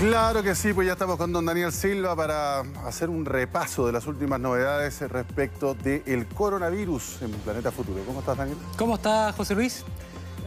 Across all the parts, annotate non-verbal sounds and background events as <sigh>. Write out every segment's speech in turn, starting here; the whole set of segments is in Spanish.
Claro que sí, pues ya estamos con don Daniel Silva para hacer un repaso de las últimas novedades respecto del coronavirus en Planeta Futuro. ¿Cómo estás, Daniel? ¿Cómo está, José Luis?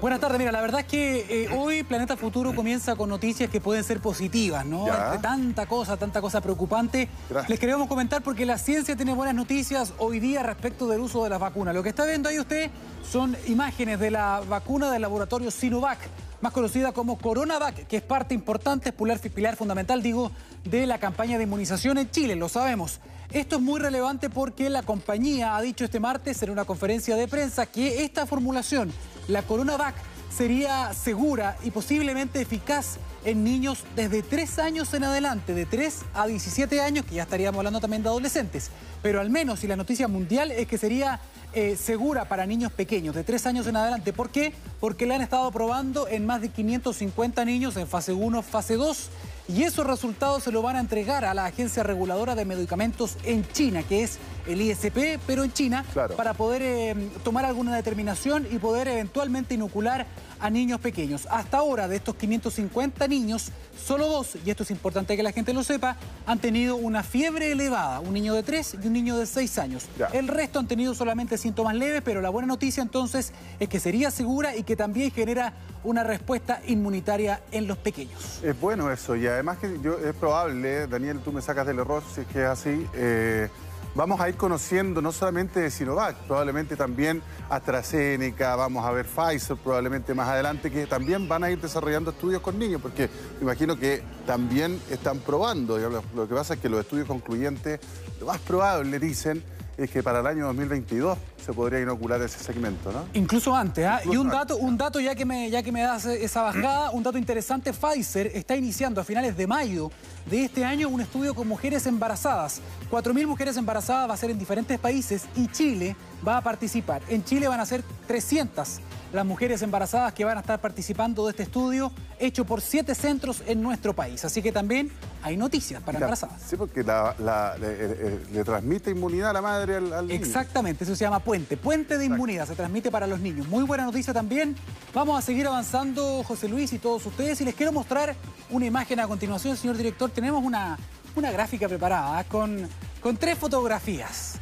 Buenas tardes, mira, la verdad es que eh, hoy Planeta Futuro comienza con noticias que pueden ser positivas, ¿no? Entre tanta cosa, tanta cosa preocupante. Les queríamos comentar porque la ciencia tiene buenas noticias hoy día respecto del uso de las vacunas. Lo que está viendo ahí usted son imágenes de la vacuna del laboratorio Sinovac más conocida como CoronaVac, que es parte importante, pilar, pilar fundamental, digo, de la campaña de inmunización en Chile, lo sabemos. Esto es muy relevante porque la compañía ha dicho este martes en una conferencia de prensa que esta formulación, la CoronaVac, sería segura y posiblemente eficaz en niños desde 3 años en adelante, de 3 a 17 años, que ya estaríamos hablando también de adolescentes. Pero al menos, y la noticia mundial es que sería eh, segura para niños pequeños, de 3 años en adelante. ¿Por qué? Porque la han estado probando en más de 550 niños en fase 1, fase 2 y esos resultados se lo van a entregar a la Agencia Reguladora de Medicamentos en China, que es el ISP, pero en China, para poder eh, tomar alguna determinación y poder eventualmente inocular a niños pequeños. Hasta ahora, de estos 550 niños, solo dos, y esto es importante que la gente lo sepa, han tenido una fiebre elevada, un niño de 3 y un niño de 6 años. El resto han tenido solamente síntomas leves, pero la buena noticia entonces es que sería segura y que también genera una respuesta inmunitaria en los pequeños. Es bueno eso, y además que yo, es probable, Daniel, tú me sacas del error si es que es así, eh, vamos a ir conociendo no solamente de Sinovac, probablemente también AstraZeneca, vamos a ver Pfizer probablemente más adelante, que también van a ir desarrollando estudios con niños, porque imagino que también están probando. Lo que pasa es que los estudios concluyentes, lo más probable, dicen, es que para el año 2022 se podría inocular ese segmento, ¿no? Incluso antes, ¿ah? Y un dato, un dato ya que me, ya que me das esa bajada, un dato interesante, Pfizer está iniciando a finales de mayo de este año un estudio con mujeres embarazadas. 4.000 mujeres embarazadas va a ser en diferentes países y Chile va a participar. En Chile van a ser 300 las mujeres embarazadas que van a estar participando de este estudio hecho por siete centros en nuestro país. Así que también hay noticias para embarazadas. Sí, porque le, transmite inmunidad a la madre al. Exactamente, eso se llama puente. Puente de inmunidad, se transmite para los niños. Muy buena noticia también. Vamos a seguir avanzando, José Luis y todos ustedes. Y les quiero mostrar una imagen a continuación, señor director. Tenemos una, una gráfica preparada ¿eh? con, con tres fotografías.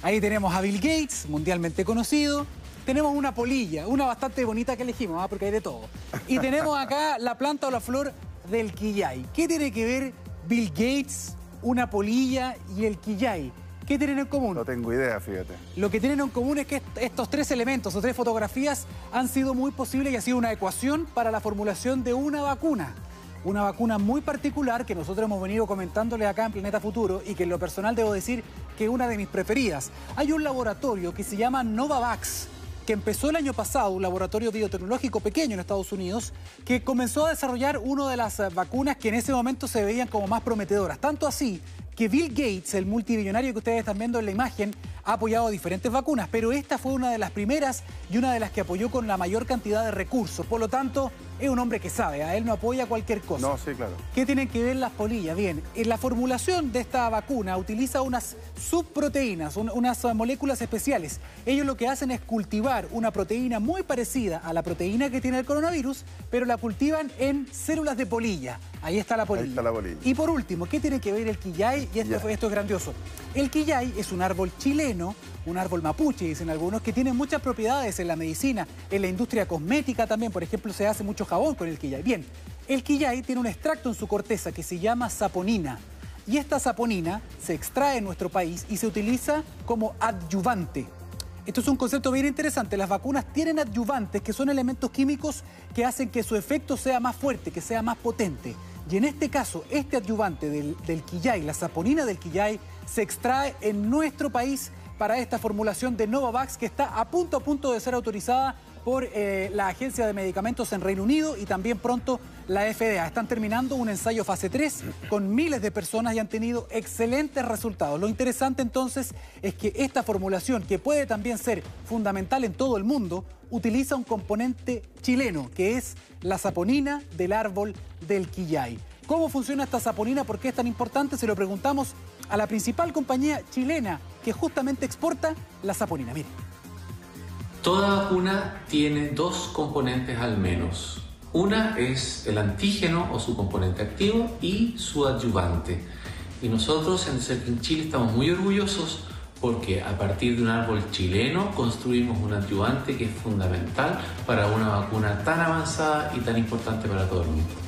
Ahí tenemos a Bill Gates, mundialmente conocido tenemos una polilla, una bastante bonita que elegimos, ¿ah? porque hay de todo. Y tenemos acá <laughs> la planta o la flor del quillay. ¿Qué tiene que ver Bill Gates, una polilla y el quillay? ¿Qué tienen en común? No tengo idea, fíjate. Lo que tienen en común es que estos tres elementos o tres fotografías han sido muy posibles y ha sido una ecuación para la formulación de una vacuna. Una vacuna muy particular que nosotros hemos venido comentándole acá en Planeta Futuro y que en lo personal debo decir que es una de mis preferidas. Hay un laboratorio que se llama Novavax que empezó el año pasado, un laboratorio biotecnológico pequeño en Estados Unidos, que comenzó a desarrollar una de las eh, vacunas que en ese momento se veían como más prometedoras. Tanto así que Bill Gates, el multimillonario que ustedes están viendo en la imagen, ha apoyado diferentes vacunas, pero esta fue una de las primeras y una de las que apoyó con la mayor cantidad de recursos. Por lo tanto, es un hombre que sabe, a él no apoya cualquier cosa. No, sí, claro. ¿Qué tienen que ver las polillas? Bien, en la formulación de esta vacuna utiliza unas subproteínas, unas moléculas especiales. Ellos lo que hacen es cultivar una proteína muy parecida a la proteína que tiene el coronavirus, pero la cultivan en células de polilla. Ahí está la polilla. Ahí está la polilla. Y por último, ¿qué tiene que ver el quillay? Y esto, esto es grandioso. El quillay es un árbol chileno un árbol mapuche, dicen algunos, que tiene muchas propiedades en la medicina, en la industria cosmética también. Por ejemplo, se hace mucho jabón con el quillay. Bien, el quillay tiene un extracto en su corteza que se llama saponina. Y esta saponina se extrae en nuestro país y se utiliza como adyuvante. Esto es un concepto bien interesante. Las vacunas tienen adyuvantes, que son elementos químicos que hacen que su efecto sea más fuerte, que sea más potente. Y en este caso, este adyuvante del, quillay, la saponina del quillay, se extrae en nuestro país para esta formulación de Novavax que está a punto a punto de ser autorizada por eh, la Agencia de Medicamentos en Reino Unido y también pronto la FDA. Están terminando un ensayo fase 3 con miles de personas y han tenido excelentes resultados. Lo interesante entonces es que esta formulación, que puede también ser fundamental en todo el mundo, utiliza un componente chileno, que es la saponina del árbol del quillay. ¿Cómo funciona esta saponina? ¿Por qué es tan importante? Se lo preguntamos a la principal compañía chilena que justamente exporta la saponina. Mire. Toda vacuna tiene dos componentes al menos. Una es el antígeno o su componente activo y su adyuvante. Y nosotros en Chile estamos muy orgullosos porque a partir de un árbol chileno construimos un adyuvante que es fundamental para una vacuna tan avanzada y tan importante para todo el mundo.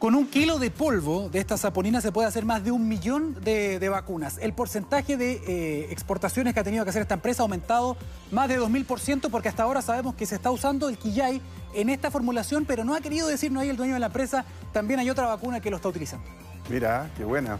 Con un kilo de polvo de esta saponina se puede hacer más de un millón de, vacunas. El porcentaje de eh, exportaciones que ha tenido que hacer esta empresa ha aumentado más de 2.000% porque hasta ahora sabemos que se está usando el Quillay en esta formulación, pero no ha querido decir, no hay el dueño de la empresa, también hay otra vacuna que lo está utilizando. Mira, qué buena.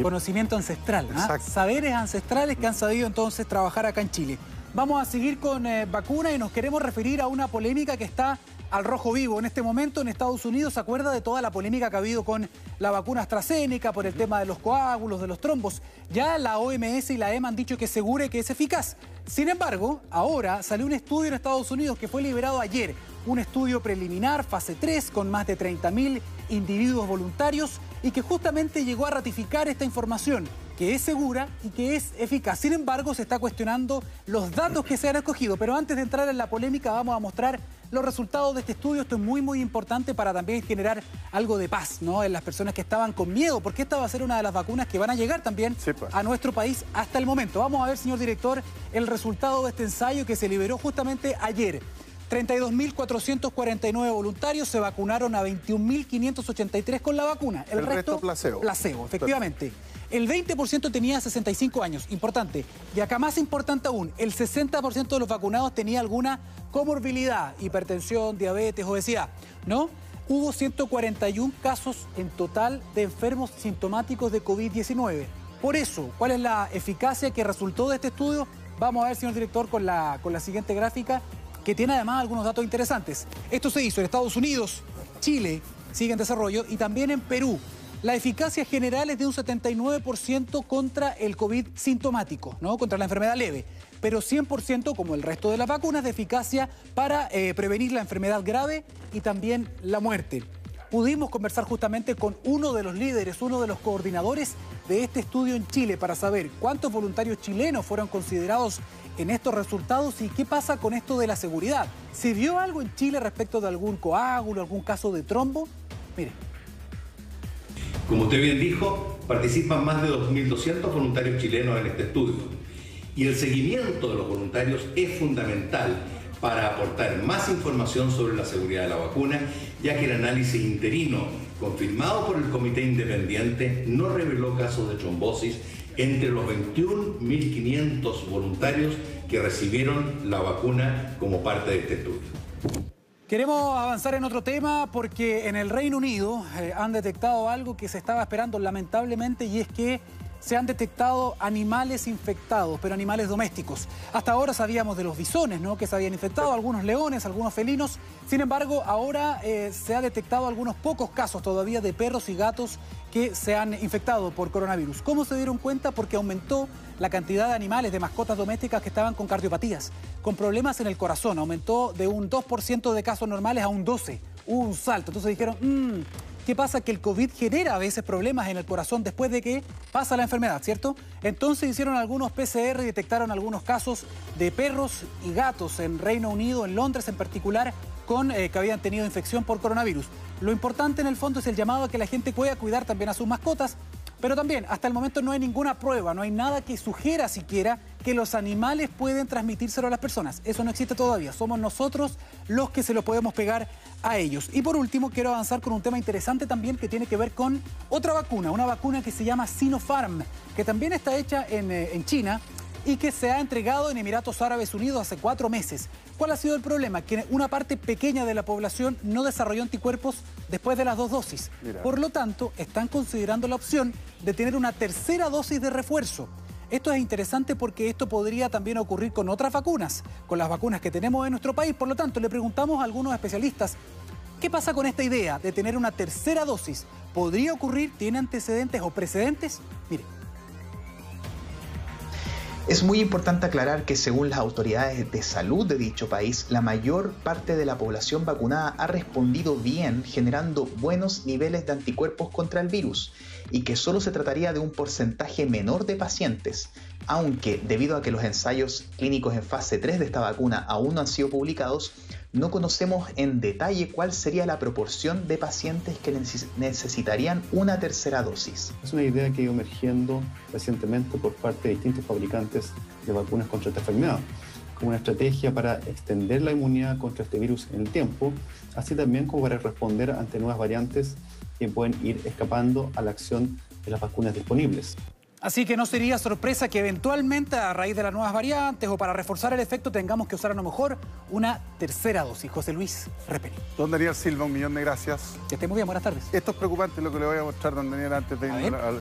Conocimiento ancestral, ¿ah? saberes ancestrales que han sabido entonces trabajar acá en Chile. Vamos a seguir con eh, vacunas y nos queremos referir a una polémica que está al rojo vivo en este momento en Estados Unidos. ¿Se acuerda de toda la polémica que ha habido con la vacuna AstraZeneca por el tema de los coágulos, de los trombos? Ya la OMS y la EMA han dicho que segure que es eficaz. Sin embargo, ahora salió un estudio en Estados Unidos que fue liberado ayer. Un estudio preliminar, fase 3, con más de 30.000 individuos voluntarios y que justamente llegó a ratificar esta información que es segura y que es eficaz. Sin embargo, se está cuestionando los datos que se han escogido. Pero antes de entrar en la polémica, vamos a mostrar los resultados de este estudio. Esto es muy, muy importante para también generar algo de paz ¿no? en las personas que estaban con miedo, porque esta va a ser una de las vacunas que van a llegar también pues. a nuestro país hasta el momento. Vamos a ver, señor director, el resultado de este ensayo que se liberó justamente ayer. 32.449 voluntarios se vacunaron a 21.583 con la vacuna. El, resto, placebo. Placebo, efectivamente. El 20% tenía 65 años, importante. Y acá más importante aún, el 60% de los vacunados tenía alguna comorbilidad, hipertensión, diabetes, obesidad, ¿no? Hubo 141 casos en total de enfermos sintomáticos de COVID-19. Por eso, ¿cuál es la eficacia que resultó de este estudio? Vamos a ver, señor director, con la, con la siguiente gráfica que tiene además algunos datos interesantes. Esto se hizo en Estados Unidos, Chile, sigue en desarrollo, y también en Perú. La eficacia general es de un 79% contra el COVID sintomático, ¿no? contra la enfermedad leve, pero 100% como el resto de las vacunas de eficacia para eh, prevenir la enfermedad grave y también la muerte. Pudimos conversar justamente con uno de los líderes, uno de los coordinadores de este estudio en Chile para saber cuántos voluntarios chilenos fueron considerados en estos resultados y qué pasa con esto de la seguridad. ¿Se vio algo en Chile respecto de algún coágulo, algún caso de trombo? Mire. Como usted bien dijo, participan más de 2.200 voluntarios chilenos en este estudio. Y el seguimiento de los voluntarios es fundamental para aportar más información sobre la seguridad de la vacuna, ya que el análisis interino confirmado por el Comité Independiente no reveló casos de trombosis entre los 21.500 voluntarios que recibieron la vacuna como parte de este estudio. Queremos avanzar en otro tema porque en el Reino Unido eh, han detectado algo que se estaba esperando lamentablemente y es que se han detectado animales infectados, pero animales domésticos. Hasta ahora sabíamos de los bisones, ¿no? Que se habían infectado, algunos leones, algunos felinos. Sin embargo, ahora eh, se ha detectado algunos pocos casos todavía de perros y gatos que se han infectado por coronavirus. ¿Cómo se dieron cuenta? Porque aumentó la cantidad de animales, de mascotas domésticas que estaban con cardiopatías, con problemas en el corazón. Aumentó de un 2% de casos normales a un 12%. Hubo un salto. Entonces dijeron, mmm, ¿Qué pasa? Que el COVID genera a veces problemas en el corazón después de que pasa la enfermedad, ¿cierto? Entonces hicieron algunos PCR y detectaron algunos casos de perros y gatos en Reino Unido, en Londres en particular, con, eh, que habían tenido infección por coronavirus. Lo importante en el fondo es el llamado a que la gente pueda cuidar también a sus mascotas, pero también, hasta el momento no hay ninguna prueba, no hay nada que sugiera siquiera que los animales pueden transmitírselo a las personas. Eso no existe todavía. Somos nosotros los que se lo podemos pegar a ellos. Y por último, quiero avanzar con un tema interesante también que tiene que ver con otra vacuna, una vacuna que se llama Sinopharm, que también está hecha en, eh, en China y que se ha entregado en Emiratos Árabes Unidos hace cuatro meses. ¿Cuál ha sido el problema? Que una parte pequeña de la población no desarrolló anticuerpos después de las dos dosis. Por lo tanto, están considerando la opción de tener una tercera dosis de refuerzo. Esto es interesante porque esto podría también ocurrir con otras vacunas, con las vacunas que tenemos en nuestro país. Por lo tanto, le preguntamos a algunos especialistas, ¿qué pasa con esta idea de tener una tercera dosis? ¿Podría ocurrir? ¿Tiene antecedentes o precedentes? Mire. Es muy importante aclarar que según las autoridades de salud de dicho país, la mayor parte de la población vacunada ha respondido bien, generando buenos niveles de anticuerpos contra el virus, y que solo se trataría de un porcentaje menor de pacientes, aunque debido a que los ensayos clínicos en fase 3 de esta vacuna aún no han sido publicados, no conocemos en detalle cuál sería la proporción de pacientes que necesitarían una tercera dosis. Es una idea que ha ido emergiendo recientemente por parte de distintos fabricantes de vacunas contra esta enfermedad como una estrategia para extender la inmunidad contra este virus en el tiempo, así también como para responder ante nuevas variantes que pueden ir escapando a la acción de las vacunas disponibles. Así que no sería sorpresa que eventualmente a raíz de las nuevas variantes o para reforzar el efecto tengamos que usar a lo mejor una tercera dosis. José Luis Repeni. Don Daniel Silva, un millón de gracias. Que esté muy bien, buenas tardes. Esto es preocupante lo que le voy a mostrar, don Daniel, antes de ir al...